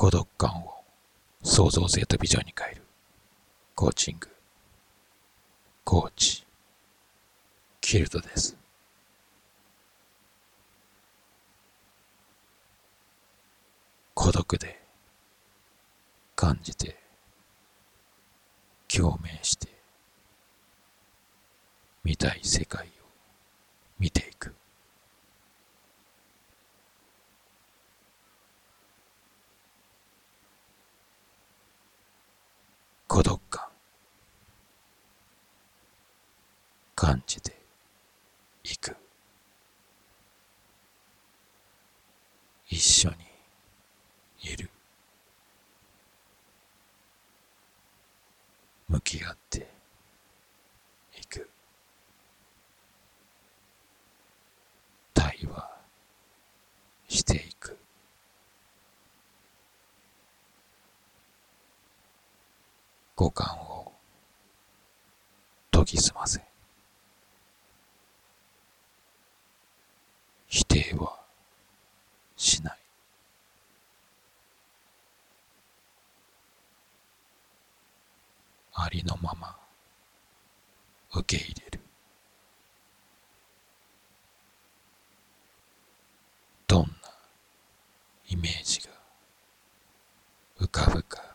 孤独感を創造性とビジョンに変える。コーチング。コーチ。キルトです。孤独で。感じて。共鳴して。見たい世界を見て。いく孤独感。感じていく。一緒にいる。向き合っていく。対話していく。五感を研ぎ澄ませ否定はしない。ありのまま受け入れる。どんなイメージが浮かぶか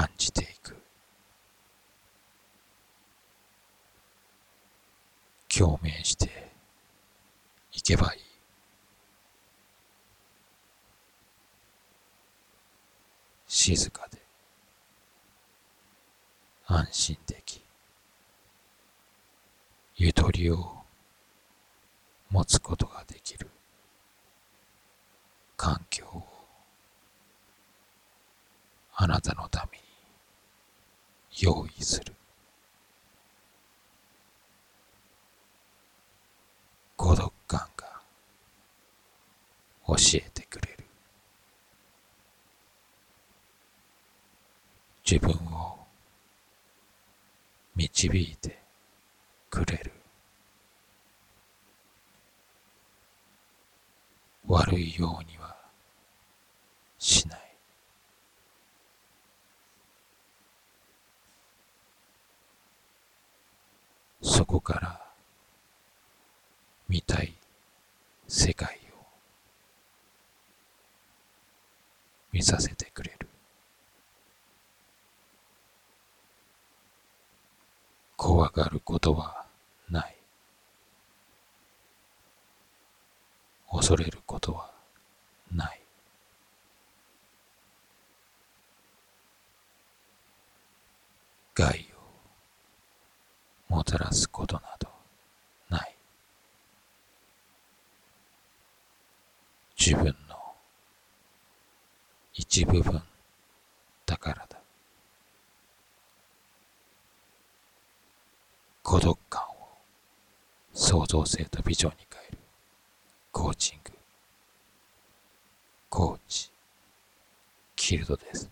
感じていく。共鳴していけばいい。静かで安心できゆとりを持つことができる。環境をあなたのために。用意する。孤独感が教えてくれる。自分を導いてくれる。悪いようにはしないそこから見たい世界を見させてくれる。怖がることはない。恐れることはない。害をもたらすことなどない自分の一部分だからだ。孤独感を創造性とビジョンに変える。コーチング。コーチ。キルドです。